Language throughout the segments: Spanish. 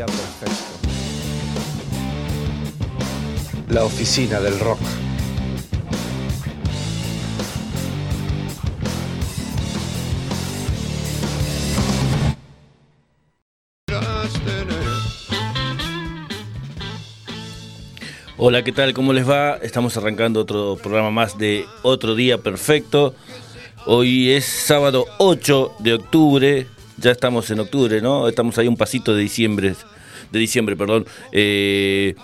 día perfecto. La oficina del rock. Hola, ¿qué tal? ¿Cómo les va? Estamos arrancando otro programa más de Otro Día Perfecto. Hoy es sábado 8 de octubre, ya estamos en octubre, ¿no? Estamos ahí un pasito de diciembre, de diciembre, perdón. Eh,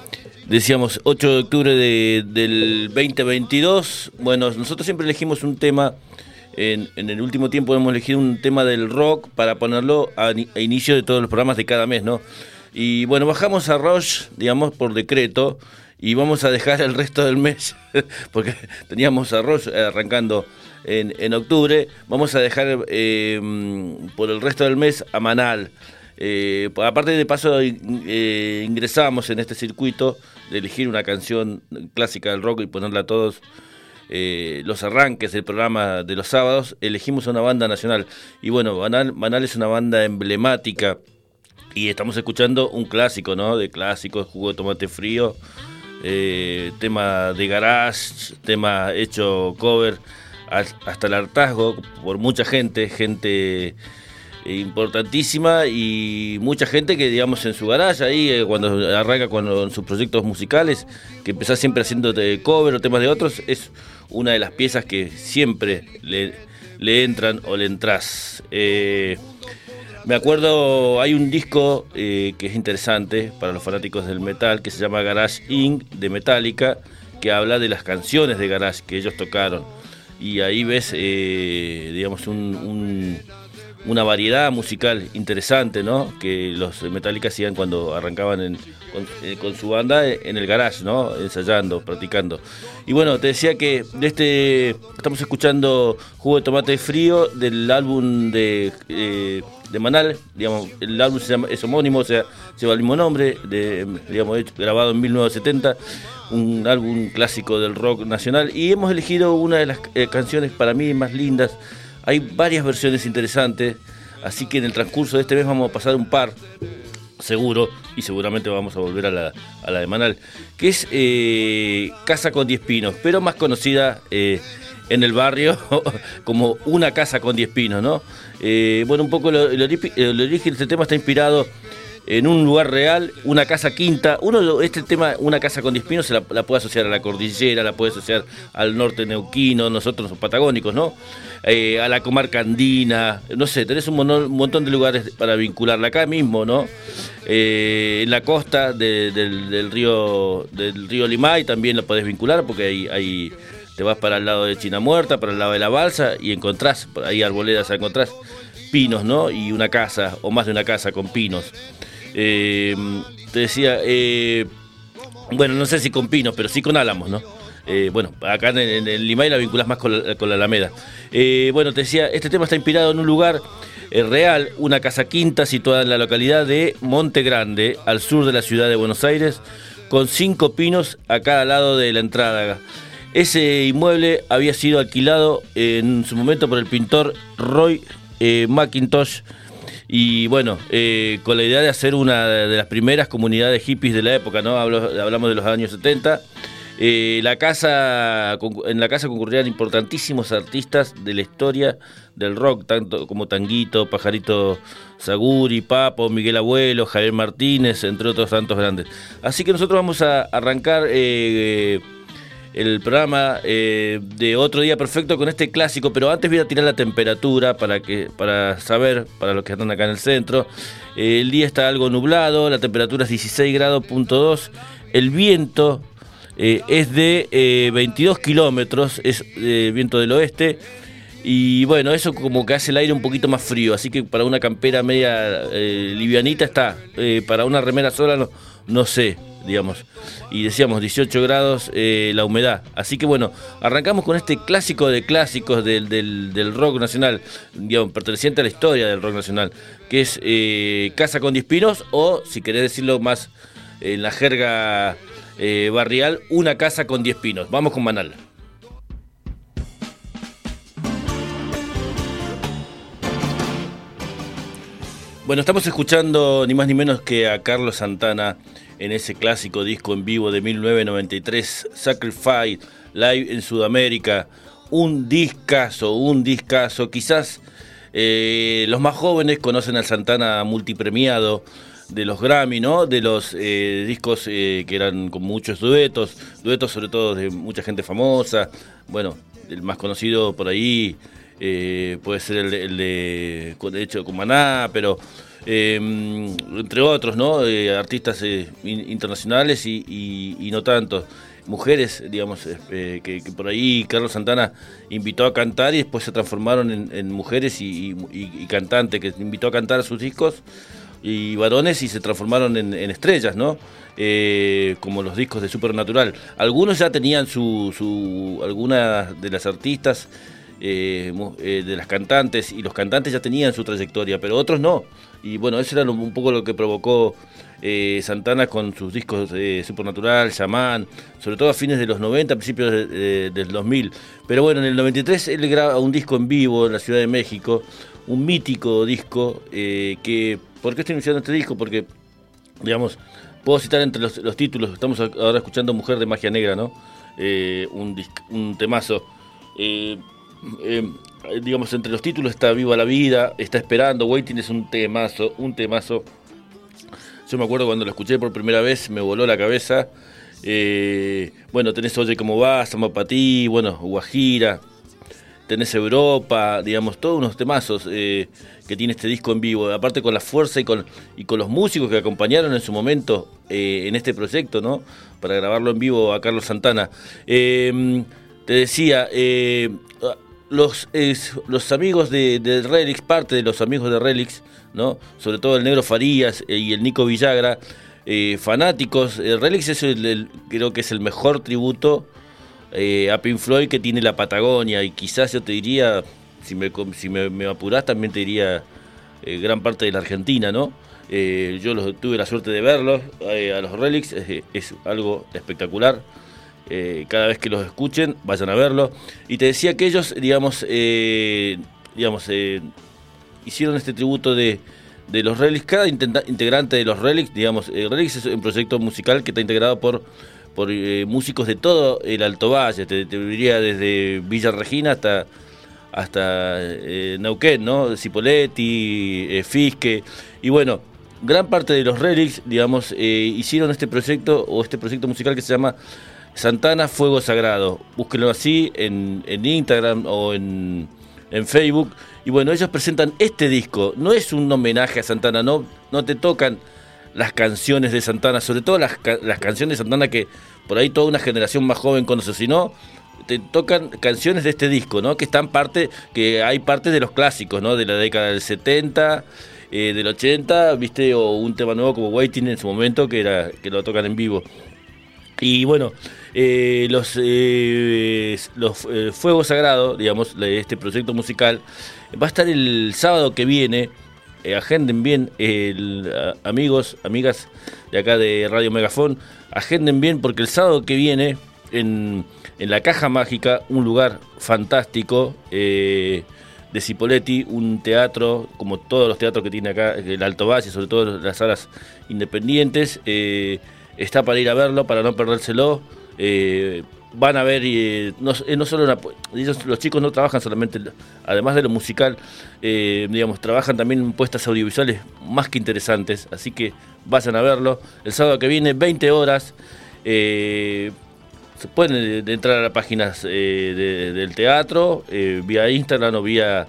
decíamos 8 de octubre del 2022. Bueno, nosotros siempre elegimos un tema, en, el último tiempo hemos elegido un tema del rock para ponerlo a, a inicio de todos los programas de cada mes, ¿no? Y bueno, bajamos a Roche, digamos, por decreto y vamos a dejar el resto del mes, porque teníamos arroz arrancando en, en octubre, vamos a dejar eh, por el resto del mes a Manal. Eh, aparte de paso eh, ingresamos en este circuito de elegir una canción clásica del rock y ponerla a todos los arranques del programa de los sábados, elegimos una banda nacional. Y bueno, Manal, Manal es una banda emblemática y estamos escuchando un clásico, ¿no? De clásicos, jugo de tomate frío. Eh, tema de garage, tema hecho cover, hasta el hartazgo por mucha gente, gente importantísima y mucha gente que digamos en su garage ahí eh, cuando arranca cuando en sus proyectos musicales que empezás siempre haciendo cover o temas de otros es una de las piezas que siempre le, le entran o le entras eh, me acuerdo, hay un disco eh, que es interesante para los fanáticos del metal que se llama Garage Inc. de Metallica, que habla de las canciones de Garage que ellos tocaron. Y ahí ves, eh, digamos, un una variedad musical interesante, ¿no? Que los Metallica hacían cuando arrancaban eh, con, su banda en el garage, ¿no? Ensayando, practicando. Y bueno, te decía que de este estamos escuchando Jugo de Tomate Frío del álbum de, eh, de Manal, digamos, el álbum se llama, es homónimo, o sea, lleva el mismo nombre, de, digamos, grabado en 1970 un álbum clásico del rock nacional y hemos elegido una de las eh, canciones para mí más lindas hay varias versiones interesantes, así que en el transcurso de este mes vamos a pasar un par, seguro, y seguramente vamos a volver a la, a la de Manal, que es eh, Casa con 10 pinos, pero más conocida eh, en el barrio como Una Casa con 10 pinos, ¿no? Bueno, un poco el origen de este tema está inspirado en un lugar real, una casa quinta. Uno, este tema, una casa con 10 pinos, se la, puede asociar a la cordillera, la puede asociar al norte neuquino, nosotros los patagónicos, ¿no? Eh, a la comarca andina, no sé, tenés un, montón de lugares para vincularla acá mismo, ¿no? Eh, en la costa del, río del río Limay también la podés vincular porque ahí, ahí te vas para el lado de China Muerta, para el lado de la balsa y encontrás, ahí arboledas encontrás pinos, ¿no? Y una casa, o más de una casa con pinos. Eh, te decía, eh, bueno, no sé si con pinos, pero sí con álamos, ¿no? Eh, bueno, acá en, el Limay la vinculas más con la, Alameda. bueno, te decía, este tema está inspirado en un lugar real, una casa quinta situada en la localidad de Monte Grande, al sur de la ciudad de Buenos Aires, con cinco pinos a cada lado de la entrada. Ese inmueble había sido alquilado en su momento por el pintor Roy McIntosh y bueno, eh, con la idea de hacer una de las primeras comunidades hippies de la época, ¿no? hablamos de los años 70. Eh, la casa, en la casa concurrían importantísimos artistas de la historia del rock, tanto como Tanguito, Pajarito Saguri, Papo, Miguel Abuelo, Javier Martínez, entre otros tantos grandes. Así que nosotros vamos a arrancar eh, el programa eh, de otro día perfecto con este clásico, pero antes voy a tirar la temperatura para que para saber para los que están acá en el centro. Eh, el día está algo nublado, la temperatura es 16 grados punto 2, el viento eh, es de 22 kilómetros, es viento del oeste. Y bueno, eso como que hace el aire un poquito más frío, así que para una campera media livianita está, para una remera sola no, no sé digamos. Y decíamos 18 grados eh, la humedad. Así que bueno, arrancamos con este clásico de clásicos del, del, rock nacional, digamos, perteneciente a la historia del rock nacional, que es eh, Casa con 10 pinos o, si querés decirlo más en la jerga eh, barrial, Una casa con 10 pinos. Vamos con Manal. Bueno, estamos escuchando ni más ni menos que a Carlos Santana en ese clásico disco en vivo de 1993, Sacrifice, Live en Sudamérica. Un discazo, un discazo. Quizás eh, los más jóvenes conocen al Santana multipremiado de los Grammy, ¿no? De los eh, discos eh, que eran con muchos duetos, duetos sobre todo de mucha gente famosa. Bueno, el más conocido por ahí puede ser el, el de, de hecho, con Maná, pero entre otros, ¿no? artistas internacionales y, no tanto mujeres, digamos, que, por ahí Carlos Santana invitó a cantar y después se transformaron en, mujeres y, cantantes, que invitó a cantar sus discos y varones y se transformaron en, estrellas, ¿no? Eh, como los discos de Supernatural. Algunos ya tenían su, su algunas de las artistas, eh, eh, de las cantantes, y los cantantes ya tenían su trayectoria, pero otros no. Y bueno, eso era un poco lo que provocó Santana con sus discos de Supernatural, Shaman, sobre todo a fines de los 90, principios del 2000. Pero bueno, en el 93 él graba un disco en vivo en la Ciudad de México, un mítico disco que ¿Por qué estoy iniciando este disco? Porque, digamos, puedo citar entre los, títulos, estamos ahora escuchando Mujer de Magia Negra, ¿no? Eh, un, temazo. Eh, eh, digamos, entre los títulos está Viva la Vida, está Esperando, Waiting es un temazo, un temazo. Yo me acuerdo cuando lo escuché por primera vez, me voló la cabeza. bueno, tenés Oye Cómo Va, Samba para ti, bueno, Guajira, tenés Europa, digamos, todos unos temazos eh, que tiene este disco en vivo, aparte con la fuerza y con, y con los músicos que acompañaron en su momento eh, en este proyecto, ¿no? Para grabarlo en vivo a Carlos Santana. Te decía, eh, los, los amigos de, Relix, parte de los amigos de Relix, ¿no? Sobre todo el Negro Farías y el Nico Villagra, fanáticos, Relix es el, creo que es el mejor tributo eh, a Pink Floyd que tiene la Patagonia y quizás yo te diría, si me, si me, apurás también te diría eh, gran parte de la Argentina, ¿no? Eh, yo tuve la suerte de verlos a los Relics, es, algo espectacular. Cada vez que los escuchen, vayan a verlo. Y te decía que ellos, digamos, digamos hicieron este tributo de, de los Relics. Cada integrante de los Relics, digamos, Relics es un proyecto musical que está integrado por por eh, músicos de todo el Alto Valle, te, diría desde Villa Regina hasta hasta eh, Neuquén, ¿no? Cipoletti, eh, Fisque, y bueno, gran parte de los relics, digamos, hicieron este proyecto o este proyecto musical que se llama Santana Fuego Sagrado. Búsquenlo así en, Instagram o en, en, Facebook. Y bueno, ellos presentan este disco. No es un homenaje a Santana, no, no te tocan las canciones de Santana, sobre todo las, las canciones de Santana que por ahí toda una generación más joven conoce, si no, te tocan canciones de este disco, ¿no? Que están parte, que hay parte de los clásicos, ¿no? De la década del 70, eh, del 80, viste, o un tema nuevo como Waiting en su momento, que era, que lo tocan en vivo. Y bueno, eh, los, eh, los Fuegos Sagrados, digamos, de este proyecto musical, va a estar el sábado que viene. Eh, agenden bien, amigos, amigas de acá de Radio Megafón, agenden bien porque el sábado que viene en, la Caja Mágica, un lugar fantástico eh, de Cipoletti, un teatro, como todos los teatros que tiene acá el Alto Valle, sobre todo las salas independientes, eh, está para ir a verlo, para no perdérselo van a ver, no, eh, no solo los chicos no trabajan solamente, además de lo musical, eh, digamos, trabajan también puestas audiovisuales más que interesantes, así que vayan a verlo. El sábado que viene, 20 horas, eh, se pueden entrar a las páginas del teatro, vía Instagram o vía,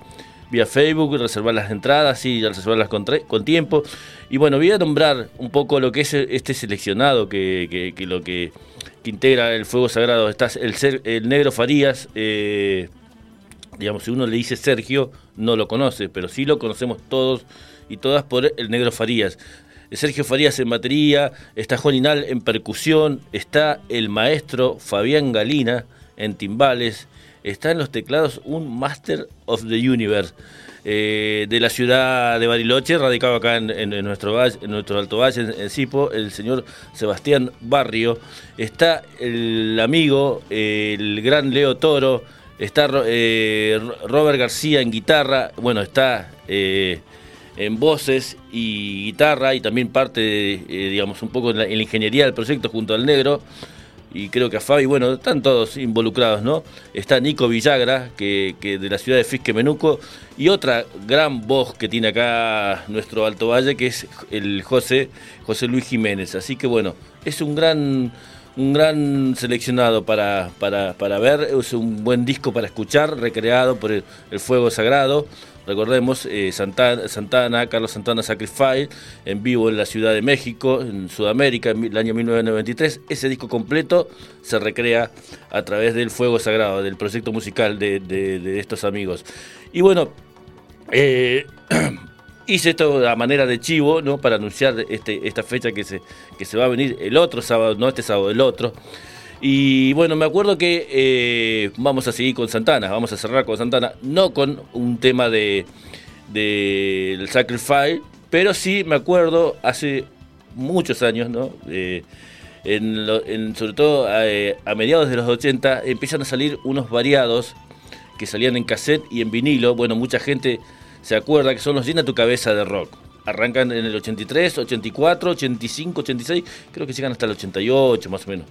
vía Facebook, reservar las entradas, y reservarlas con, con tiempo. Y bueno, voy a nombrar un poco lo que es este seleccionado, que, que lo que integra el fuego sagrado. Está el negro Farías, eh, digamos, si uno le dice Sergio, no lo conoce, pero sí lo conocemos todos y todas por el negro Farías. Sergio Farías en batería, está Juan Inal en percusión, está el maestro Fabián Galina en timbales, está en los teclados un Master of the Universe. Eh, de la ciudad de Bariloche, radicado acá en, nuestro, en Alto Valle, en, Cipo, el señor Sebastián Barrio. Está el amigo, el gran Leo Toro, está eh, Robert García en guitarra, bueno, está eh, en voces y guitarra y también parte, digamos, un poco en la, ingeniería del proyecto junto al negro. Y creo que a Fabi, bueno, están todos involucrados, ¿no? Está Nico Villagra, que, de la ciudad de Fisque Menuco, y otra gran voz que tiene acá nuestro Alto Valle, que es el José, José Luis Jiménez. Así que bueno, es un gran un gran seleccionado para, para, para, ver, es un buen disco para escuchar, recreado por el, Fuego Sagrado. Recordemos, eh, Santana, Carlos Santana Sacrifice, en vivo en la Ciudad de México, en Sudamérica, en el año 1993. Ese disco completo se recrea a través del Fuego Sagrado, del proyecto musical de, de estos amigos. Y bueno, eh, Hice esto a manera de chivo, ¿no? Para anunciar este, esta fecha que se, que se va a venir el otro sábado, no este sábado, el otro. Y bueno, me acuerdo que eh, vamos a seguir con Santana, vamos a cerrar con Santana, no con un tema de del Sacrifice, pero sí me acuerdo hace muchos años, ¿no? Eh, en sobre todo eh, a, mediados de los 80 empiezan a salir unos variados que salían en cassette y en vinilo. Bueno, mucha gente se acuerda que son los llena tu cabeza de rock. Arrancan en el 83, 84, 85, 86, creo que llegan hasta el 88 más o menos.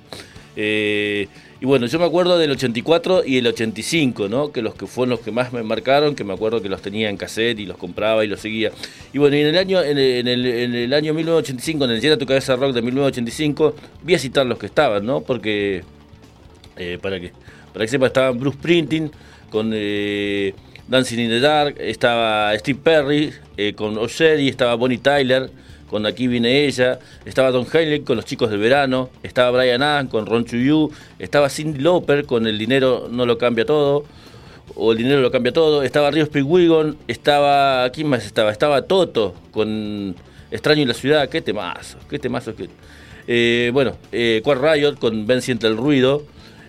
Eh, y bueno, yo me acuerdo del 84 y el 85, ¿no? Que los que fueron los que más me marcaron, que me acuerdo que los tenía en cassette y los compraba y los seguía. Y bueno, en el año, en el, año 1985, en el Llena tu cabeza rock de 1985, vi a citar los que estaban, ¿no? Porque, eh, para que, para que sepa, estaban Bruce Printing con... Eh, Dancing in the Dark, estaba Steve Perry eh, con y estaba Bonnie Tyler con Aquí viene ella, estaba Don Henley con Los chicos del verano, estaba Brian Adams con Ron Chuyu, estaba Cindy Lauper con El dinero no lo cambia todo, o El dinero lo cambia todo, estaba Río Springwigon, estaba, ¿quién más estaba? Estaba Toto con Extraño en la ciudad, qué temazo, qué temazo. Qué... Eh, bueno, eh, Riot con Ben Siente el Ruido,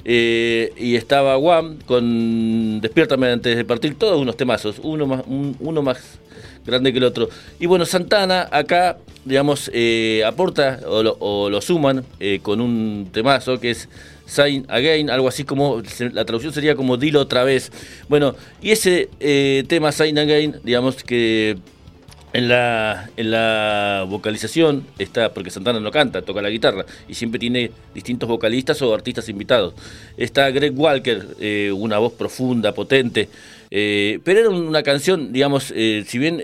eh, y estaba Guam con Despiértame antes de partir, todos unos temazos, uno más, uno más grande que el otro. Y bueno, Santana acá, digamos, eh, aporta o lo, suman eh, con un temazo que es Sign Again, algo así como, la traducción sería como Dilo otra vez. Bueno, y ese tema Sign Again, digamos que en la, en la vocalización está, porque Santana no canta, toca la guitarra y siempre tiene distintos vocalistas o artistas invitados. Está Greg Walker, eh, una voz profunda, potente, eh, pero era una canción, digamos, eh, si bien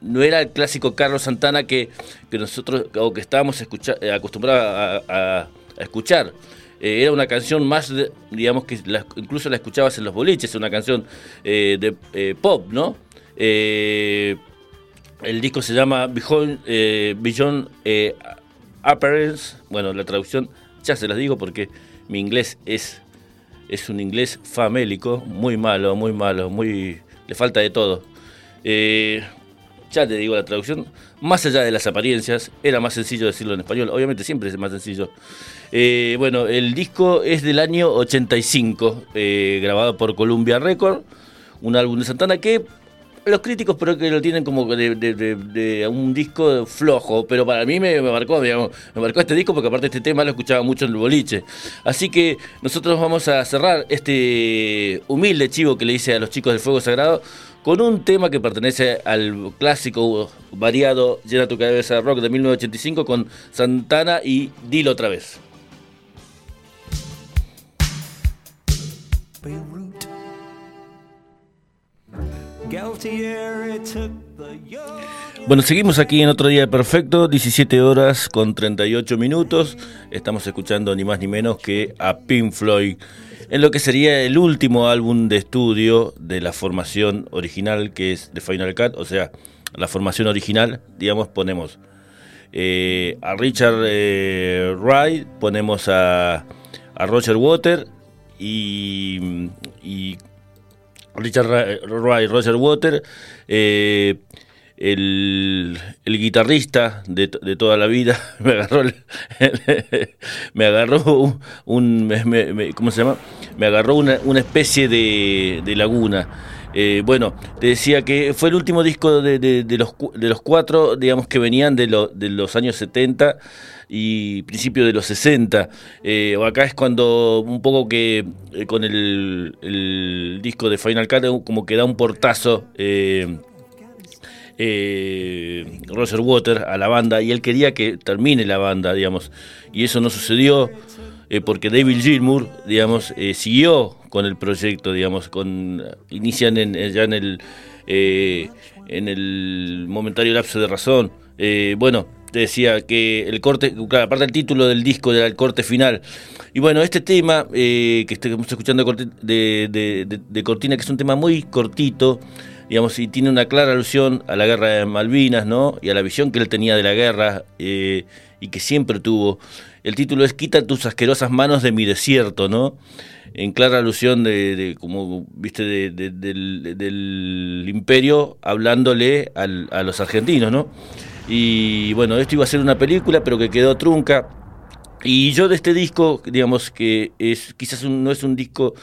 no era el clásico Carlos Santana que, que nosotros, o que estábamos acostumbrados a, escuchar. era una canción más, digamos, que incluso la escuchabas en los boliches, una canción de pop, ¿no? El disco se llama Beyond, eh, eh. Bueno, la traducción ya se las digo porque mi inglés es, es un inglés famélico, muy malo, muy malo, muy le falta de todo. Eh, ya te digo la traducción, más allá de las apariencias, era más sencillo decirlo en español, obviamente siempre es más sencillo. Eh, bueno, el disco es del año 85, grabado por Columbia Record, un álbum de Santana que los críticos pero que lo tienen como de, un disco flojo, pero para mí me, marcó, digamos, me marcó este disco porque aparte este tema lo escuchaba mucho en el boliche. Así que nosotros vamos a cerrar este humilde chivo que le hice a los chicos del Fuego Sagrado con un tema que pertenece al clásico variado Llena tu cabeza rock de 1985 con Santana y Dilo otra vez. Bueno, seguimos aquí en otro día perfecto, 17 horas con 38 minutos. Estamos escuchando ni más ni menos que a Pink Floyd en lo que sería el último álbum de estudio de la formación original que es de Final Cut, o sea, la formación original, digamos, ponemos eh, a Richard eh, Wright, ponemos a, Roger Water y Richard Ray, Roger Water, eh, el, guitarrista de, toda la vida, me agarró, me agarró un, ¿cómo se llama? Me agarró una, especie de, laguna. Eh, bueno, te decía que fue el último disco de, los, de los cuatro, digamos, que venían de, de los años 70 y principio de los 60. Eh, acá es cuando un poco que eh, con el, disco de Final Cut como que da un portazo. Eh, eh, Roger Water a la banda y él quería que termine la banda, digamos, y eso no sucedió porque David Gilmour, digamos, siguió con el proyecto, digamos, con inician ya en el en el momentario lapso de razón. bueno, decía que el corte, aparte del título del disco, era el corte final. Y bueno, este tema que estamos escuchando de, de, Cortina, que es un tema muy cortito, digamos, y tiene una clara alusión a la guerra de Malvinas, ¿no? Y a la visión que él tenía de la guerra y que siempre tuvo. El título es Quita tus asquerosas manos de mi desierto, ¿no? En clara alusión de, como viste, del, imperio hablándole a los argentinos, ¿no? Y bueno, esto iba a ser una película, pero que quedó trunca. Y yo de este disco, digamos que es quizás no es un disco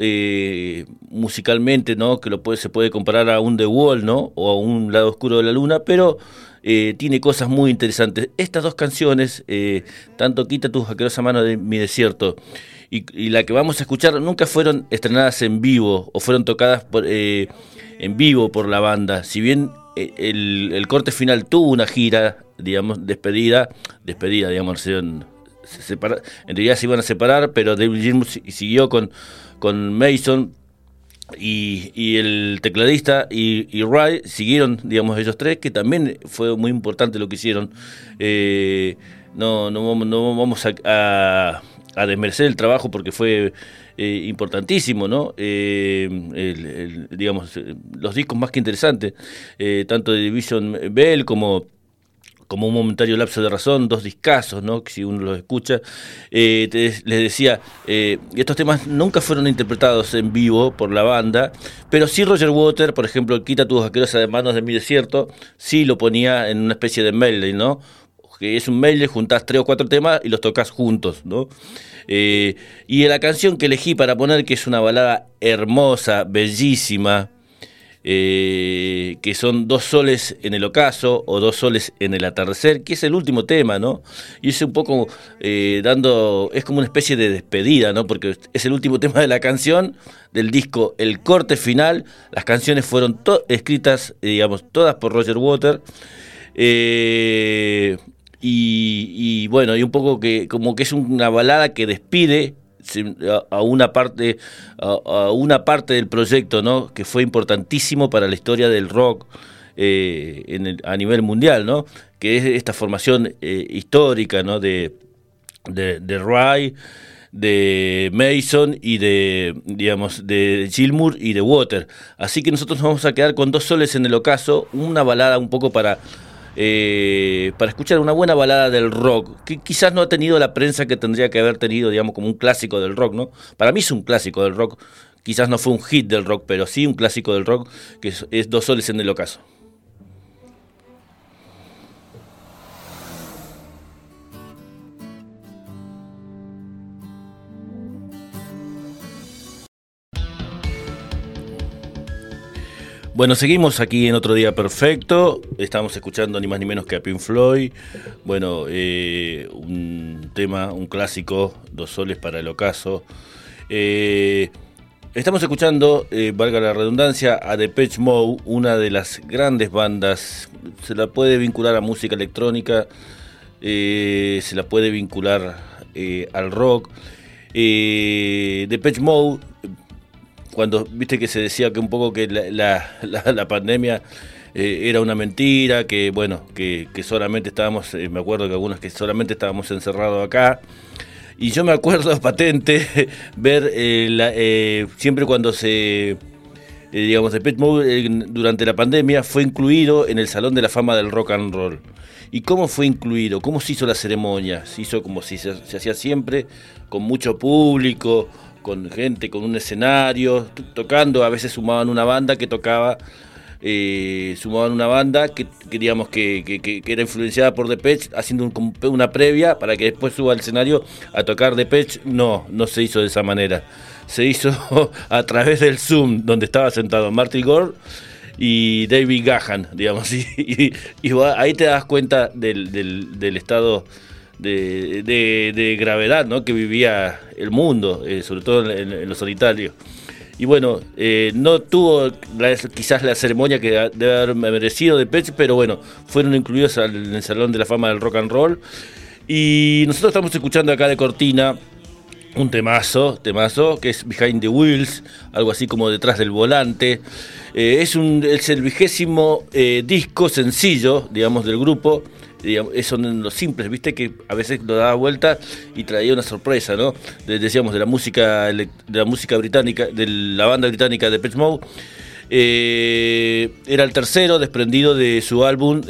eh, musicalmente, ¿no? Que se puede comparar a un The Wall, ¿no? O a un lado oscuro de la luna, pero eh, tiene cosas muy interesantes. Estas dos canciones, eh, tanto Quita tus asquerosa mano de mi desierto y, la que vamos a escuchar, nunca fueron estrenadas en vivo o fueron tocadas en vivo por la banda. Si bien el, corte final tuvo una gira, digamos, despedida, despedida, digamos, se, en realidad se iban a separar, pero David Gilmour siguió con, con Mason y, el tecladista y, y siguieron, digamos, ellos tres, que también fue muy importante lo que hicieron. Eh, no, no, no, vamos a, a, desmerecer el trabajo porque fue eh, importantísimo, ¿no? Eh, digamos, los discos más que interesantes, tanto de Division Bell como como un momentario lapso de razón, dos discazos, ¿no? Si uno los escucha, eh, les decía, eh, estos temas nunca fueron interpretados en vivo por la banda, pero sí Roger Water, por ejemplo, Quita tus asquerosas de manos de mi desierto, sí lo ponía en una especie de medley, ¿no? Que es un medley, juntás tres o cuatro temas y los tocas juntos, ¿no? Eh, y la canción que elegí para poner, que es una balada hermosa, bellísima, eh, que son dos soles en el ocaso o dos soles en el atardecer, que es el último tema, ¿no? Y es un poco eh, dando, es como una especie de despedida, ¿no? Porque es el último tema de la canción, del disco, el corte final, las canciones fueron escritas, eh, digamos, todas por Roger Water. Y, y, bueno, y un poco que como que es una balada que despide a una parte a, una parte del proyecto no que fue importantísimo para la historia del rock eh, a nivel mundial no que es esta formación eh, histórica no de de, de Ray de Mason y de digamos de Gilmour y de Water. Así que nosotros nos vamos a quedar con dos soles en el ocaso una balada un poco para eh, para escuchar una buena balada del rock, que quizás no ha tenido la prensa que tendría que haber tenido, digamos, como un clásico del rock, ¿no? Para mí es un clásico del rock, quizás no fue un hit del rock, pero sí un clásico del rock, que es Dos Soles en el Ocaso. Bueno, seguimos aquí en otro día perfecto. Estamos escuchando ni más ni menos que a Pink Floyd. Bueno, eh, un tema, un clásico, Dos soles para el ocaso. Eh, estamos escuchando, eh, valga la redundancia, a Depeche Mode, una de las grandes bandas. Se la puede vincular a música electrónica, se la puede vincular al rock. Depeche Mode cuando viste que se decía que un poco que la, pandemia eh, era una mentira, que bueno, que, solamente estábamos, eh, me acuerdo que algunos que solamente estábamos encerrados acá. Y yo me acuerdo patente ver eh, siempre cuando se, digamos, de Pet Mode durante la pandemia fue incluido en el Salón de la Fama del Rock and Roll. ¿Y cómo fue incluido? ¿Cómo se hizo la ceremonia? Se hizo como si se hacía siempre, con mucho público, con gente, con un escenario, tocando, a veces sumaban una banda que tocaba, eh, sumaban una banda que, digamos que, era influenciada por Depeche, haciendo una previa para que después suba al escenario a tocar Depeche, no, no se hizo de esa manera, se hizo a través del Zoom, donde estaba sentado Marty Gore y David Gahan, digamos, y, ahí te das cuenta del, del estado de, gravedad ¿no? que vivía el mundo, eh, sobre todo en, los lo solitario. y bueno, eh, no tuvo quizás la ceremonia que debe haber merecido de Pech, pero bueno, fueron incluidos en el Salón de la Fama del Rock and Roll. Y nosotros estamos escuchando acá de Cortina un temazo, temazo, que es Behind the Wheels, algo así como detrás del volante. Eh, es, un, el vigésimo eh, disco sencillo, digamos, del grupo. Digamos, son los simples, viste que a veces lo daba vuelta y traía una sorpresa, ¿no? decíamos de la música de la música británica, de la banda británica de Pet Mode. Eh, era el tercero desprendido de su álbum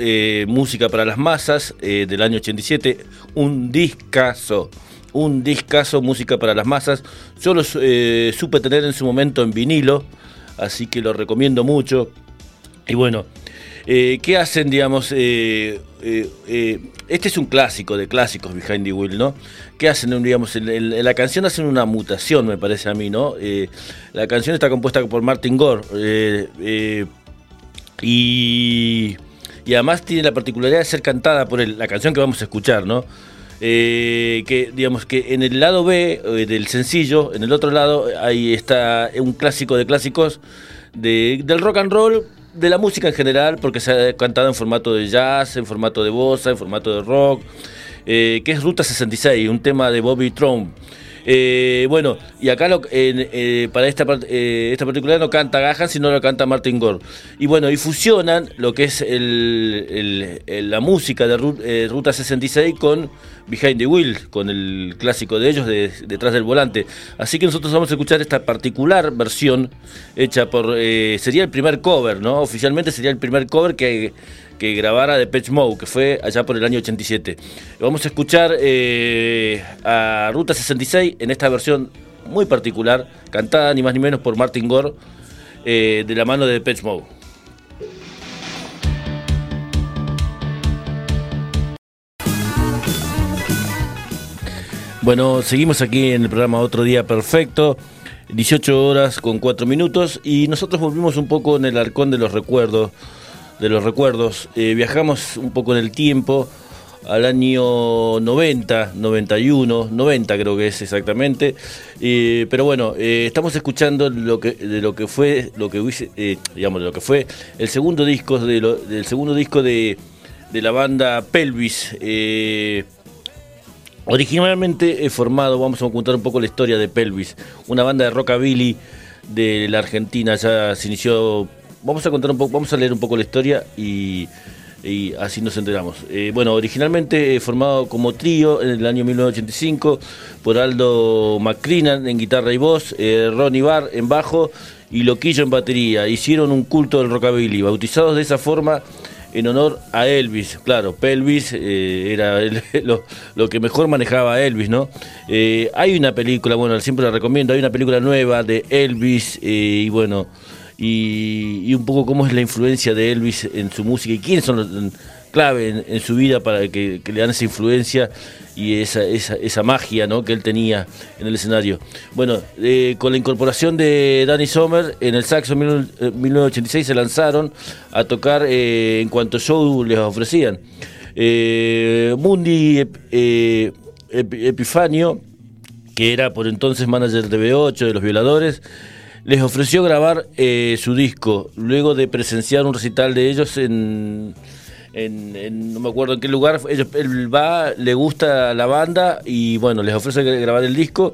Música para las Masas del año 87, un discazo un discazo, música para las masas. Yo lo eh, supe tener en su momento en vinilo, así que lo recomiendo mucho. Y bueno, eh, ¿qué hacen, digamos? Eh, este es un clásico de clásicos, Behind the Wheel, ¿no? ¿Qué hacen, digamos? La canción hacen una mutación, me parece a mí, ¿no? la canción está compuesta por Martin Gore y, y además tiene la particularidad de ser cantada por la canción que vamos a escuchar, ¿no? Eh, que digamos que en el lado B eh, del sencillo, en el otro lado, ahí está un clásico de clásicos del rock and roll, de la música en general, porque se ha cantado en formato de jazz, en formato de bossa, en formato de rock, eh, que es Ruta 66, un tema de Bobby Trump. Eh, bueno, y acá eh, para esta, eh, esta particular no canta Gahan, sino lo canta Martin Gore. Y bueno, y fusionan lo que es la música de Ruta 66 con Behind the Wheel, con el clásico de ellos detrás del volante. Así que nosotros vamos a escuchar esta particular versión hecha por... sería el primer cover, ¿no? Oficialmente sería el primer cover que que grabara de Pitch Mode, que fue allá por el año 87. Vamos a escuchar eh, a Ruta 66 en esta versión muy particular, cantada ni más ni menos por Martin Gore, eh, de la mano de Pitch Mode. Bueno, seguimos aquí en el programa Otro Día Perfecto, 18 horas con 4 minutos, y nosotros volvimos un poco en el arcón de los recuerdos de los recuerdos. Eh, viajamos un poco en el tiempo al año 90, 91, 90 creo que es exactamente. Eh, pero bueno, eh, estamos escuchando lo que, de lo que fue, lo que digamos, de lo que fue el segundo disco de del segundo disco de, de la banda Pelvis. Originalmente formado, vamos a contar un poco la historia de Pelvis, una banda de rockabilly de la Argentina, ya se inició vamos a contar un poco, vamos a leer un poco la historia y, así nos enteramos. Eh, bueno, originalmente formado como trío en el año 1985 por Aldo Macrinan en guitarra y voz, eh, Ronnie Barr en bajo y Loquillo en batería. Hicieron un culto del rockabilly, bautizados de esa forma en honor a Elvis. Claro, Pelvis eh, era lo, que mejor manejaba Elvis, ¿no? hay una película, bueno, siempre la recomiendo, hay una película nueva de Elvis y bueno y, un poco cómo es la influencia de Elvis en su música y quiénes son los clave en, su vida para que, le dan esa influencia y esa, esa, magia ¿no? que él tenía en el escenario. Bueno, eh, con la incorporación de Danny Sommer en el saxo en 1986 se lanzaron a tocar eh, en cuanto show les ofrecían. Eh, Mundi Epifanio, que era por entonces manager de B8 de los violadores, les ofreció grabar eh, su disco luego de presenciar un recital de ellos en, no me acuerdo en qué lugar. Él va, le gusta la banda y bueno, les ofrece grabar el disco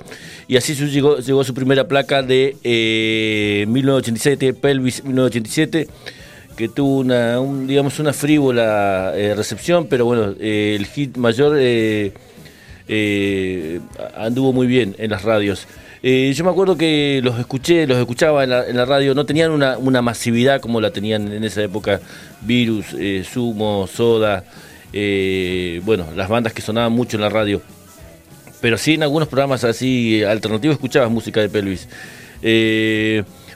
y así llegó, llegó su primera placa de 1987, eh, Pelvis 1987 que tuvo una, digamos, una frívola eh, recepción, pero bueno, el hit mayor anduvo muy bien en las radios. Eh, yo me acuerdo que los escuché, los escuchaba en la, radio, no tenían una, masividad como la tenían en esa época Virus, eh, Sumo, Soda, eh, bueno, las bandas que sonaban mucho en la radio. Pero sí en algunos programas así alternativos escuchabas música de Pelvis.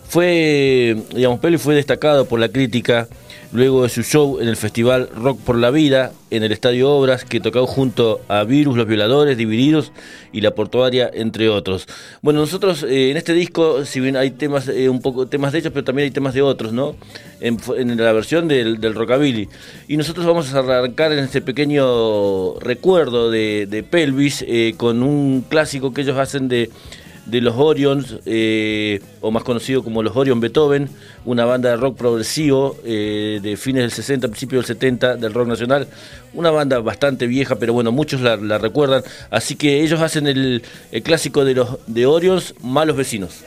fue, digamos, Pelvis fue destacado por la crítica luego de su show en el festival Rock por la Vida en el Estadio Obras, que tocó junto a Virus, Los Violadores, Divididos y La Portuaria, entre otros. Bueno, nosotros eh, en este disco, si bien hay temas, eh, un poco temas de ellos, pero también hay temas de otros, ¿no? En, la versión del, rockabilly. Y nosotros vamos a arrancar en este pequeño recuerdo de, Pelvis eh, con un clásico que ellos hacen de de los Orions, eh, o más conocido como los Orion Beethoven, una banda de rock progresivo eh, de fines del 60, principios del 70 del rock nacional. Una banda bastante vieja, pero bueno, muchos la, recuerdan. Así que ellos hacen el, el clásico de los de Orions, Malos Vecinos.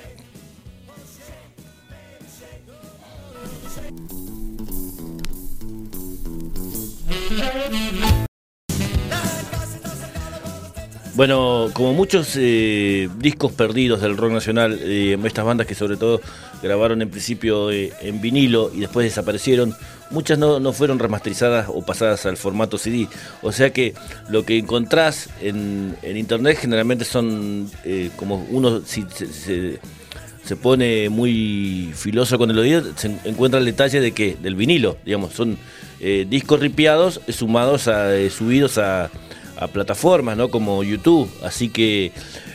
Bueno, como muchos eh, discos perdidos del rock nacional, eh, estas bandas que sobre todo grabaron en principio eh, en vinilo y después desaparecieron, muchas no, fueron remasterizadas o pasadas al formato CD. O sea que lo que encontrás en, internet generalmente son como uno si, se, se, pone muy filoso con el oído, se encuentra el detalle de que del vinilo, digamos, son discos ripiados sumados a, subidos a a plataformas, ¿no? Como YouTube. Así que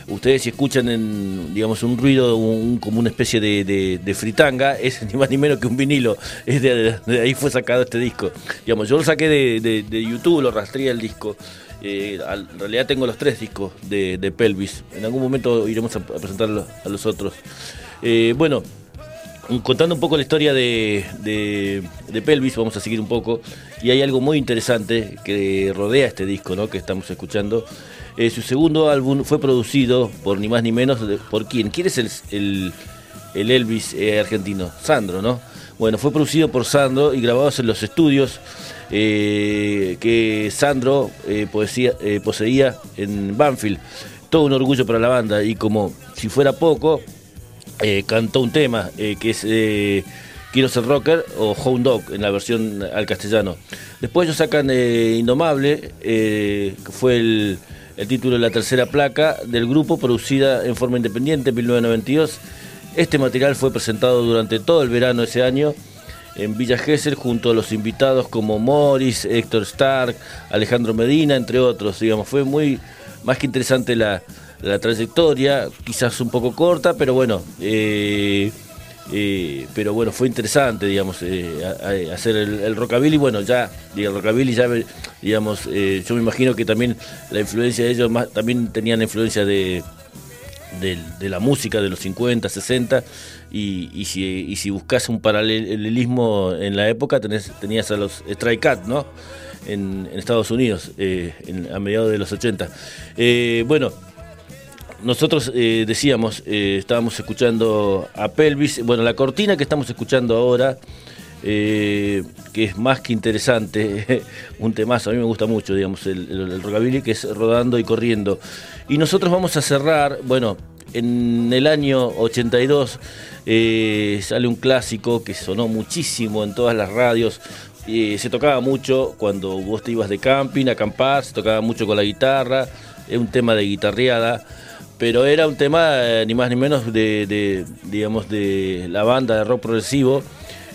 ustedes si escuchan en, digamos, un ruido como una especie de, fritanga, es ni más ni menos que un vinilo. Es de, ahí fue sacado este disco. Digamos, yo lo saqué de, YouTube, lo rastreé el disco. Eh, en realidad tengo los tres discos de, Pelvis. En algún momento iremos a, presentarlos a los otros. Eh, bueno, contando un poco la historia de, de, Pelvis, vamos a seguir un poco, y hay algo muy interesante que rodea este disco ¿no? que estamos escuchando. Eh, su segundo álbum fue producido por ni más ni menos, ¿por quién? ¿Quién es el, el, Elvis eh, argentino? Sandro, ¿no? Bueno, fue producido por Sandro y grabados en los estudios eh, que Sandro poseía en Banfield. Todo un orgullo para la banda y como si fuera poco, eh, cantó un tema eh, que es eh, Quiero ser rocker o Hound Dog en la versión al castellano. Después ellos sacan Indomable, que fue el, título de la tercera placa del grupo, producida en forma independiente en 1992. Este material fue presentado durante todo el verano ese año en Villa Gesell junto a los invitados como Morris, Héctor Stark, Alejandro Medina, entre otros. Digamos, fue muy más que interesante la, la trayectoria, quizás un poco corta, pero bueno, eh, eh, pero bueno, fue interesante, digamos, eh, hacer el, rockabilly. Bueno, ya, el rockabilly ya, digamos, yo me imagino que también la influencia de ellos más, también tenían influencia de, de, la música de los 50, 60, y, si, y si buscas un paralelismo en la época, tenés, tenías a los Strike Cat, ¿no? En, Estados Unidos, a mediados de los 80. bueno, nosotros eh, decíamos, eh, estábamos escuchando a Pelvis, bueno, la cortina que estamos escuchando ahora, eh, que es más que interesante, un temazo, a mí me gusta mucho, digamos, el, rockabilly, que es Rodando y Corriendo. Y nosotros vamos a cerrar, bueno, en el año 82 sale un clásico que sonó muchísimo en todas las radios, se tocaba mucho cuando vos te ibas de camping, a acampar, se tocaba mucho con la guitarra, es un tema de guitarreada pero era un tema eh, ni más ni menos de, digamos, de la banda de rock progresivo.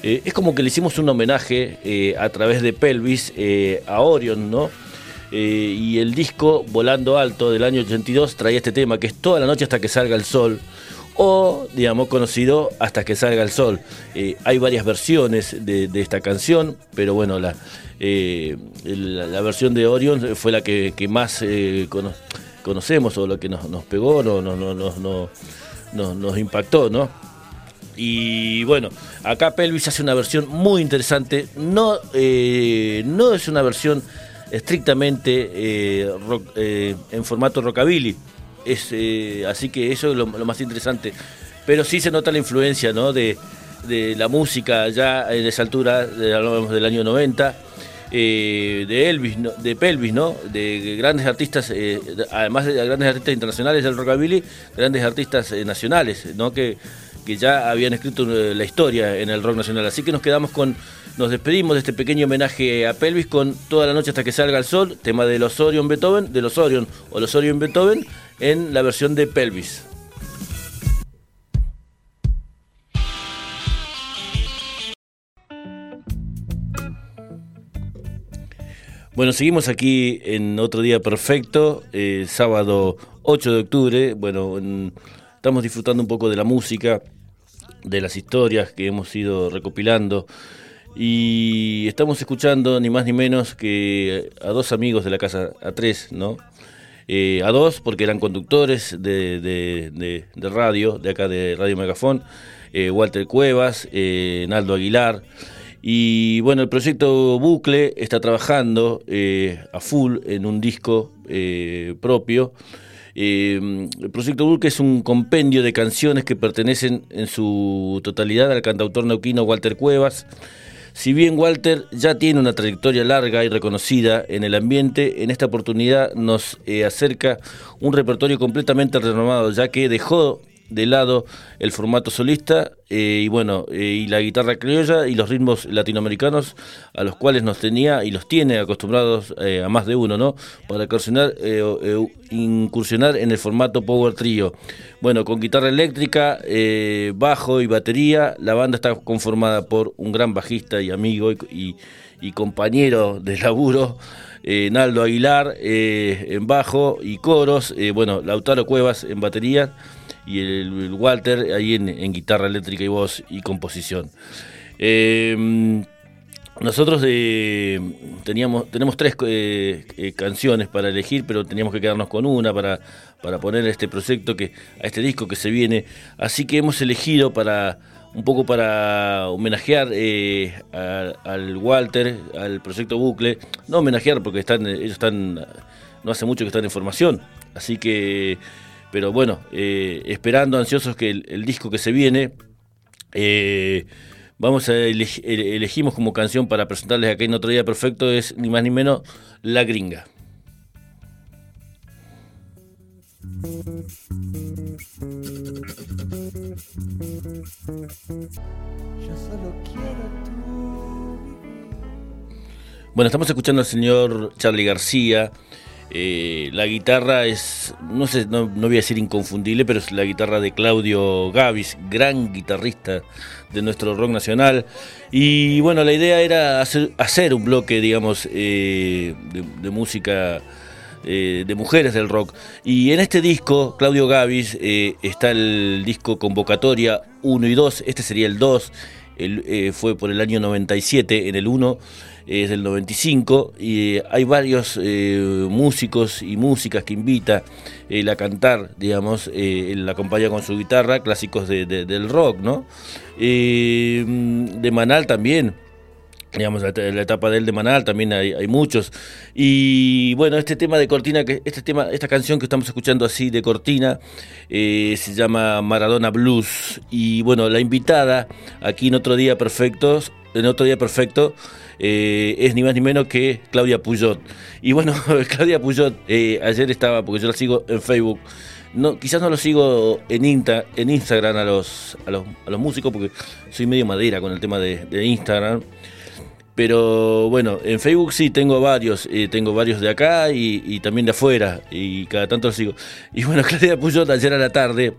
Eh, es como que le hicimos un homenaje eh, a través de Pelvis a Orion, ¿no? y el disco Volando Alto del año 82 traía este tema que es Toda la noche hasta que salga el sol o, digamos, conocido Hasta que salga el sol. hay varias versiones de, esta canción, pero bueno, la, la, versión de Orion fue la que, más conocemos o lo que nos, nos pegó, no, no, no, no, nos impactó, ¿no? Y bueno, acá Pelvis hace una versión muy interesante. No, eh, no es una versión estrictamente eh, eh, en formato rockabilly. Es, así que eso es lo, más interesante. Pero sí se nota la influencia ¿no? de, de la música ya en esa altura, del año 90 eh, de Elvis, de Pelvis, ¿no? De grandes artistas, eh, además de grandes artistas internacionales del rockabilly, grandes artistas eh, nacionales, ¿no? Que, que ya habían escrito la historia en el rock nacional. Así que nos quedamos con, nos despedimos de este pequeño homenaje a Pelvis con Toda la noche hasta que salga el sol, tema de los Orion Beethoven, de los Orion o los Orion Beethoven, en la versión de Pelvis. Bueno, seguimos aquí en otro día perfecto, eh, sábado 8 de octubre. Bueno, estamos disfrutando un poco de la música, de las historias que hemos ido recopilando y estamos escuchando ni más ni menos que a dos amigos de la casa A3, ¿no? a dos, porque eran conductores de, de, de, radio, de acá de Radio Megafón, Walter Cuevas, Naldo Aguilar. Y bueno, el proyecto Bucle está trabajando a full en un disco propio. el proyecto Bucle es un compendio de canciones que pertenecen en su totalidad al cantautor neuquino Walter Cuevas. Si bien Walter ya tiene una trayectoria larga y reconocida en el ambiente, en esta oportunidad nos eh, acerca un repertorio completamente renovado, ya que dejó de lado el formato solista eh, y bueno, eh, y la guitarra criolla y los ritmos latinoamericanos a los cuales nos tenía y los tiene acostumbrados a más de uno, ¿no? Para incursionar, en el formato Power Trio. Bueno, con guitarra eléctrica, bajo y batería, la banda está conformada por un gran bajista y amigo y, y compañero de laburo. Naldo Aguilar en bajo y coros, bueno, Lautaro Cuevas en batería y el, Walter ahí en, guitarra eléctrica y voz y composición. Eh, nosotros eh, teníamos, tenemos tres eh, canciones para elegir, pero teníamos que quedarnos con una para, para poner este proyecto, que, a este disco que se viene. Así que hemos elegido para un poco para homenajear al Walter, al proyecto Bucle. No homenajear porque están, ellos están, no hace mucho que están en formación. Así que pero bueno, eh, esperando ansiosos que el, disco que se viene, eh, vamos a elegimos como canción para presentarles acá en Otro Día Perfecto, es ni más ni menos La Gringa. Bueno, estamos escuchando al señor Charlie García. Eh, la guitarra es, no sé, no, voy a decir inconfundible, pero es la guitarra de Claudio Gavis, gran guitarrista de nuestro rock nacional. Y bueno, la idea era hacer, un bloque, digamos, eh, de, música eh, de mujeres del rock. Y en este disco, Claudio Gavis, está el disco Convocatoria 1 y 2, este sería el 2, fue por el año 97, en el 1 es del 95 y eh, hay varios eh, músicos y músicas que invita él a cantar, digamos, eh, él acompaña con su guitarra, clásicos del rock, ¿no? de Manal también, digamos, la, etapa de él de Manal también hay, muchos. Y bueno, este tema de Cortina, que este tema, esta canción que estamos escuchando así de Cortina, se llama Maradona Blues. Y bueno, la invitada aquí en Otro Día Perfecto, en Otro Día Perfecto, eh, es ni más ni menos que Claudia Puyot. Y bueno, Claudia Puyot, eh, ayer estaba, porque yo la sigo en Facebook, no, quizás no lo sigo en, Insta, en Instagram a los, a los, músicos, porque soy medio madera con el tema de, Instagram. Pero bueno, en Facebook sí tengo varios, eh, tengo varios de acá y, también de afuera, y cada tanto los sigo. Y bueno, Claudia Puyot ayer a la tarde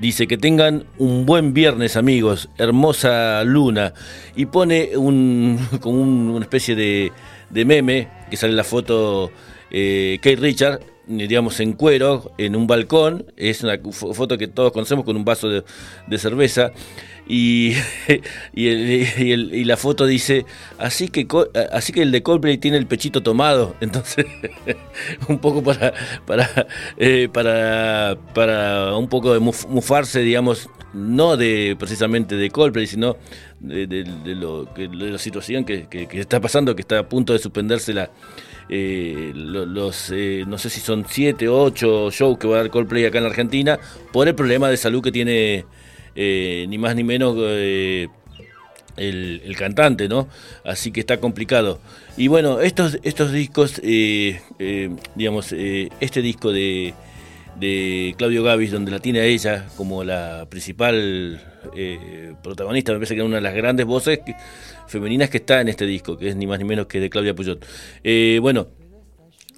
Dice que tengan un buen viernes, amigos. Hermosa luna. Y pone un, como una especie de, de, meme que sale la foto eh, Kate Richard, digamos, en cuero, en un balcón. Es una foto que todos conocemos con un vaso de cerveza. Y, y, la foto dice, así que, así que el de Coldplay tiene el pechito tomado, entonces un poco para, para, eh, para, para un poco de mufarse, digamos, no de precisamente de Coldplay, sino de, lo, de la situación que, está pasando, que está a punto de suspenderse la, eh, los, eh, no sé si son siete o ocho shows que va a dar Coldplay acá en la Argentina, por el problema de salud que tiene eh, ni más ni menos eh, el, cantante, ¿no? Así que está complicado. Y bueno, estos, estos discos, eh, digamos, este disco de, de Claudio Gavis, donde la tiene a ella como la principal protagonista, me parece que es una de las grandes voces femeninas que está en este disco, que es ni más ni menos que de Claudia Puyot. bueno,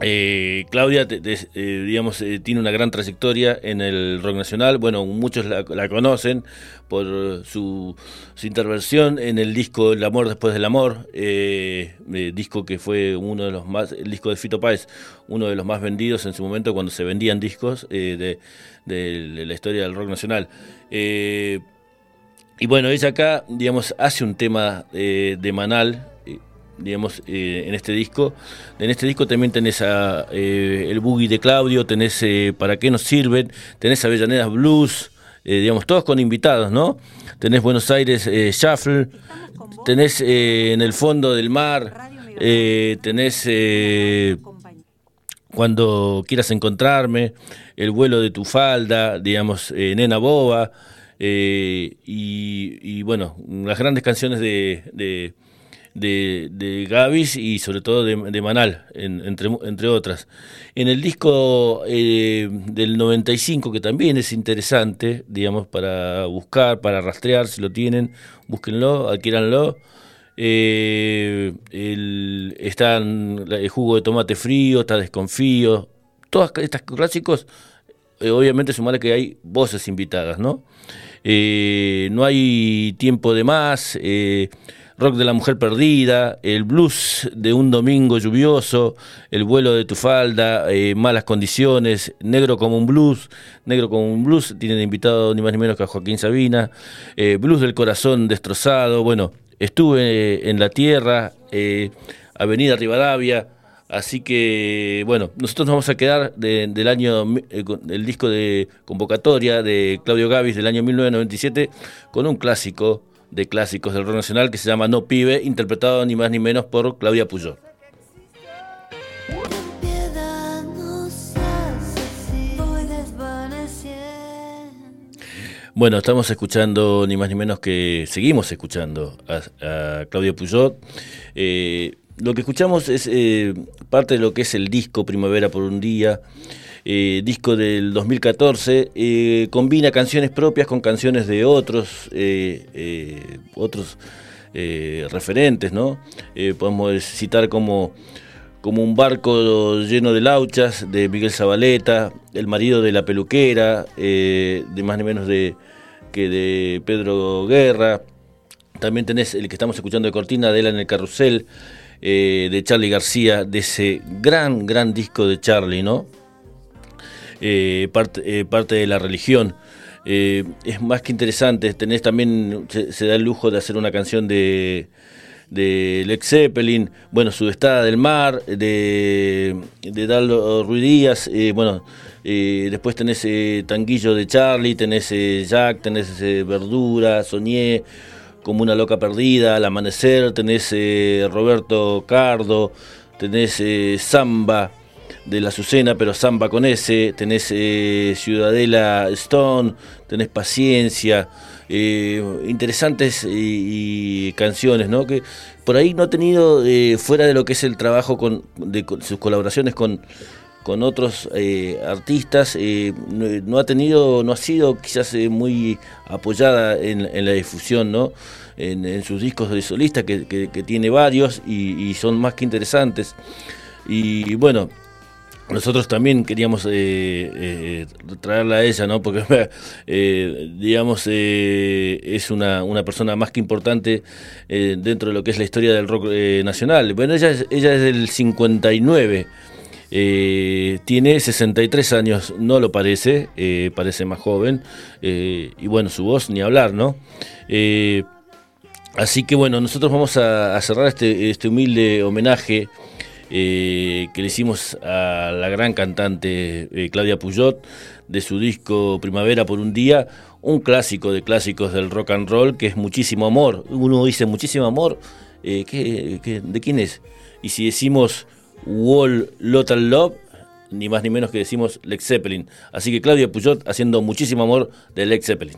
eh, Claudia, eh, digamos, eh, tiene una gran trayectoria en el rock nacional. Bueno, muchos la, conocen por su, intervención en el disco El amor después del amor, disco que fue uno de los más, el disco de Fito Páez, uno de los más vendidos en su momento cuando se vendían discos de, la historia del rock nacional. y bueno, ella acá, digamos, hace un tema de Manal digamos, eh, en este disco. En este disco también tenés a, eh, el boogie de Claudio, tenés Para qué nos sirven, tenés Avellanedas Blues, digamos, todos con invitados, ¿no? Tenés Buenos Aires Shuffle, tenés en el fondo del mar, tenés cuando quieras encontrarme, el vuelo de tu falda, digamos, nena boba. Eh, y, bueno, las grandes canciones de, de, de, Gavis y sobre todo de, Manal, entre, entre otras. En el disco eh, del 95, que también es interesante, digamos, para buscar, para rastrear, si lo tienen, búsquenlo, adquiéranlo. Eh, el, están el jugo de tomate frío, está desconfío, todos estos clásicos, obviamente sumarle que hay voces invitadas, ¿no? Eh, no hay tiempo de más, eh, rock de la mujer perdida, el blues de un domingo lluvioso, el vuelo de tu falda, eh, malas condiciones, negro como un blues, negro como un blues, tienen invitado ni más ni menos que a Joaquín Sabina, blues del corazón destrozado, bueno, estuve en la tierra, Avenida Rivadavia, Así que, bueno, nosotros nos vamos a quedar del año, eh, el disco de convocatoria de Claudio Gavis del año 1997 con un clásico de clásicos del rock nacional que se llama No Pibe, interpretado ni más ni menos por Claudia Puyol. Bueno, estamos escuchando ni más ni menos que seguimos escuchando a, Claudia Puyol. Eh, lo que escuchamos es eh, parte de lo que es el disco Primavera por un Día, eh, disco del 2014, eh, combina canciones propias con canciones de otros, otros referentes, ¿no? podemos citar como, como un barco lleno de lauchas de Miguel Zabaleta, El marido de la peluquera, de más ni menos de, que de Pedro Guerra. También tenés el que estamos escuchando de Cortina, Adela en el Carrusel, eh, de Charlie García, de ese gran, gran disco de Charlie, ¿no? Eh, parte, eh, parte, de la religión. es más que interesante, tenés también, se, da el lujo de hacer una canción de, de Lex Zeppelin, bueno, Sudestada del Mar, de, de Dalo Ruidías, bueno, después tenés Tanguillo de Charlie, tenés Jack, tenés Verdura, Soñé, como una loca perdida, al amanecer, tenés eh, Roberto Cardo, tenés eh, Samba de la Azucena, pero Samba con S, tenés eh, Ciudadela Stone, tenés Paciencia, interesantes y, canciones, ¿no? Que por ahí no ha tenido, fuera de lo que es el trabajo con, de sus colaboraciones con con otros artistas, no, ha tenido, no ha sido quizás muy apoyada en, la difusión, ¿no? en, sus discos de solista, que, tiene varios y, son más que interesantes. Y bueno, nosotros también queríamos eh, eh, traerla a ella, ¿no? Porque, eh, digamos, es una, una, persona más que importante dentro de lo que es la historia del rock nacional. Bueno, ella, ella es del 59. tiene 63 años, no lo parece, parece más joven, y bueno, su voz ni hablar, ¿no? Así que bueno, nosotros vamos a, cerrar este, este, humilde homenaje eh, que le hicimos a la gran cantante eh, Claudia Puyot de su disco Primavera por un día, un clásico de clásicos del rock and roll que es Muchísimo Amor. Uno dice Muchísimo Amor, eh, de quién es? Y si decimos Wall Lotal Love, ni más ni menos que decimos Lex Zeppelin. Así que Claudia Puyot haciendo Muchísimo Amor de Lex Zeppelin.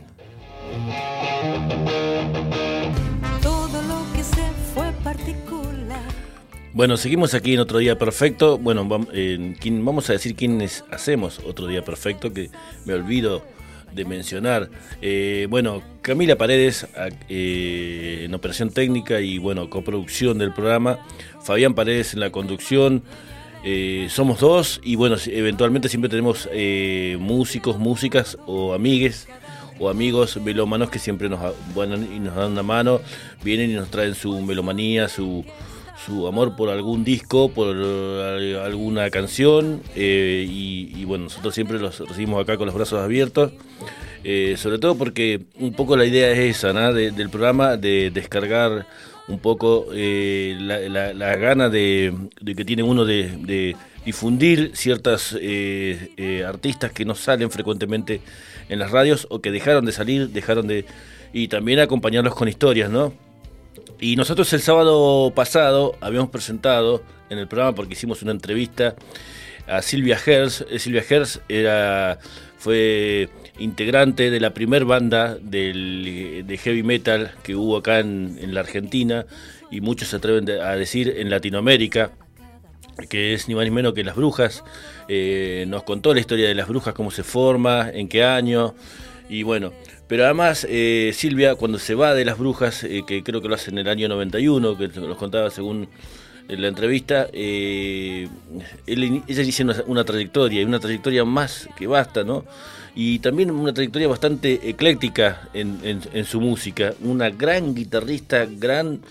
Bueno, seguimos aquí en Otro Día Perfecto. Bueno, vamos a decir quiénes hacemos Otro Día Perfecto, que me olvido de mencionar. Eh, bueno, Camila Paredes eh, en operación técnica y bueno, coproducción del programa. Fabián Paredes en la conducción. Eh, somos dos y bueno, eventualmente siempre tenemos músicos, músicas o amigues o amigos melómanos que siempre nos, bueno, y nos dan una mano, vienen y nos traen su melomanía, su su amor por algún disco, por eh, alguna canción, eh, y, bueno, nosotros siempre los recibimos acá con los brazos abiertos, eh, sobre todo porque un poco la idea es esa, del programa, de descargar un poco eh, la, gana de, que tiene uno de, difundir ciertas eh, artistas que no salen frecuentemente en las radios o que dejaron de salir, dejaron de... y también acompañarlos con historias, ¿no? Y nosotros el sábado pasado habíamos presentado en el programa porque hicimos una entrevista a Silvia Herz. Silvia Herz era, fue integrante de la primer banda de heavy metal que hubo acá en, la Argentina y muchos se atreven a decir en Latinoamérica, que es ni más ni menos que Las Brujas. Eh, nos contó la historia de Las Brujas, cómo se forma, en qué año y bueno. Pero además, eh, Silvia, cuando se va de Las Brujas, eh, que creo que lo hace en el año 91, que nos contaba según en la entrevista, ella dice una, trayectoria, y una trayectoria más que basta, ¿no? y también una trayectoria bastante ecléctica en, su música, una gran guitarrista, gran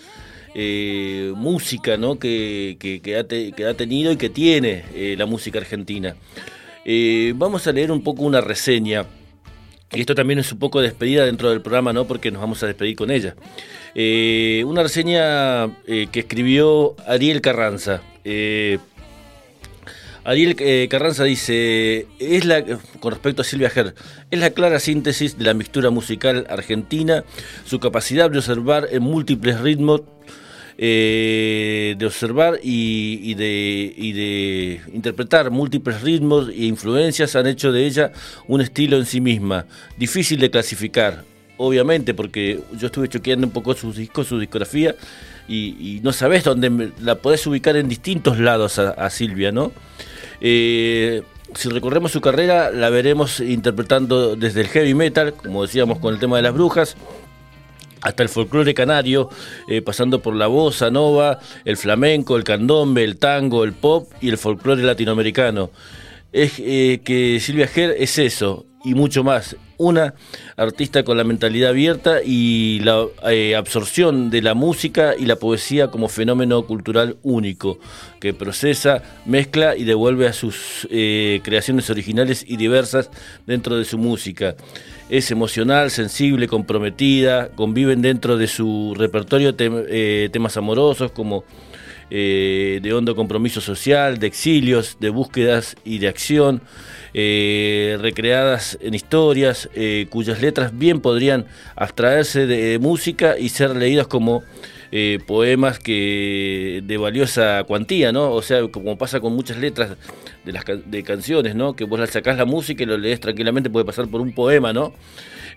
eh, música ¿no? que, que, ha tenido y que tiene eh, la música argentina. Eh, vamos a leer un poco una reseña. Y esto también es un poco despedida dentro del programa, ¿no? Porque nos vamos a despedir con ella. una reseña que escribió Ariel Carranza. Ariel eh, Carranza dice, es la, con respecto a Silvia Ger, es la clara síntesis de la mixtura musical argentina, su capacidad de observar en múltiples ritmos, eh, de observar y, de, y, de, interpretar múltiples ritmos e influencias han hecho de ella un estilo en sí misma, difícil de clasificar, obviamente, porque yo estuve choqueando un poco sus discos, su discografía, y, no sabes dónde la podés ubicar en distintos lados a, Silvia, ¿no? Eh, si recorremos su carrera, la veremos interpretando desde el heavy metal, como decíamos con el tema de las brujas, hasta el folclore canario, eh, pasando por la bossa nova, el flamenco, el candombe, el tango, el pop y el folclore latinoamericano. Es eh, que Silvia Ger es eso, y mucho más. Una artista con la mentalidad abierta y la eh, absorción de la música y la poesía como fenómeno cultural único, que procesa, mezcla y devuelve a sus eh, creaciones originales y diversas dentro de su música. Es emocional, sensible, comprometida, conviven dentro de su repertorio eh, temas amorosos como de hondo compromiso social, de exilios, de búsquedas y de acción eh, recreadas en historias eh, cuyas letras bien podrían abstraerse de, música y ser leídas como eh, poemas que de valiosa cuantía, ¿no? O sea, como pasa con muchas letras de las de canciones, ¿no? Que vos sacás la música y lo lees tranquilamente, puede pasar por un poema, ¿no?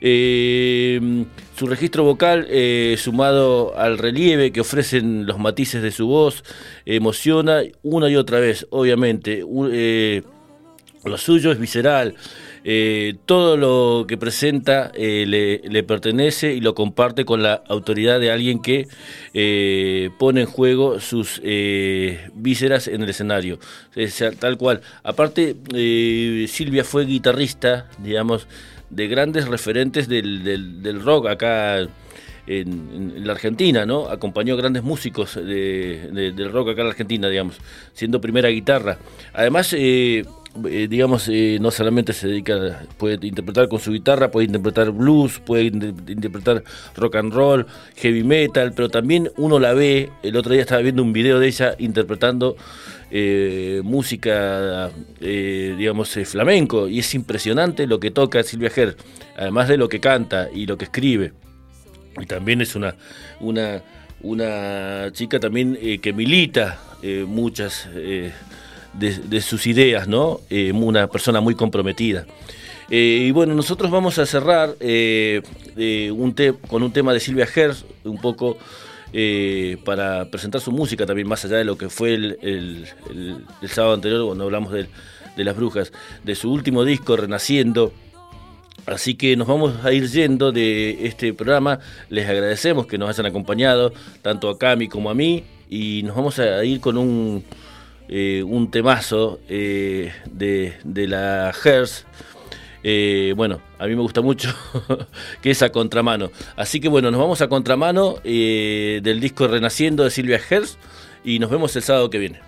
su registro vocal, sumado al relieve que ofrecen los matices de su voz, emociona una y otra vez, obviamente. Lo suyo es visceral. Eh, todo lo que presenta eh, le, pertenece y lo comparte con la autoridad de alguien que eh, pone en juego sus vísceras en el escenario. tal cual. Aparte, Silvia fue guitarrista, digamos, de grandes referentes del, rock acá. En, la Argentina, ¿no? Acompañó a grandes músicos del rock acá en la Argentina, digamos, siendo primera guitarra. Además, digamos, eh, no solamente se dedica, puede interpretar con su guitarra, puede interpretar blues, puede interpretar rock and roll, heavy metal, pero también uno la ve, el otro día estaba viendo un video de ella interpretando eh, música, digamos, flamenco, y es impresionante lo que toca Silvia Ger, además de lo que canta y lo que escribe. Y también es una, una, una chica también que milita muchas de, sus ideas, ¿no? Eh, una persona muy comprometida. Eh, y bueno, nosotros vamos a cerrar eh, un con un tema de Silvia Herz, un poco para presentar su música también, más allá de lo que fue el, sábado anterior, cuando hablamos de, de, las brujas, de su último disco, Renaciendo. Así que nos vamos a ir yendo de este programa. Les agradecemos que nos hayan acompañado, tanto a Cami como a mí, y nos vamos a ir con un eh, un temazo eh, de, la Hertz. Eh, bueno, a mí me gusta mucho que es a contramano. Así que bueno, nos vamos a contramano del disco Renaciendo de Silvia Hertz y nos vemos el sábado que viene.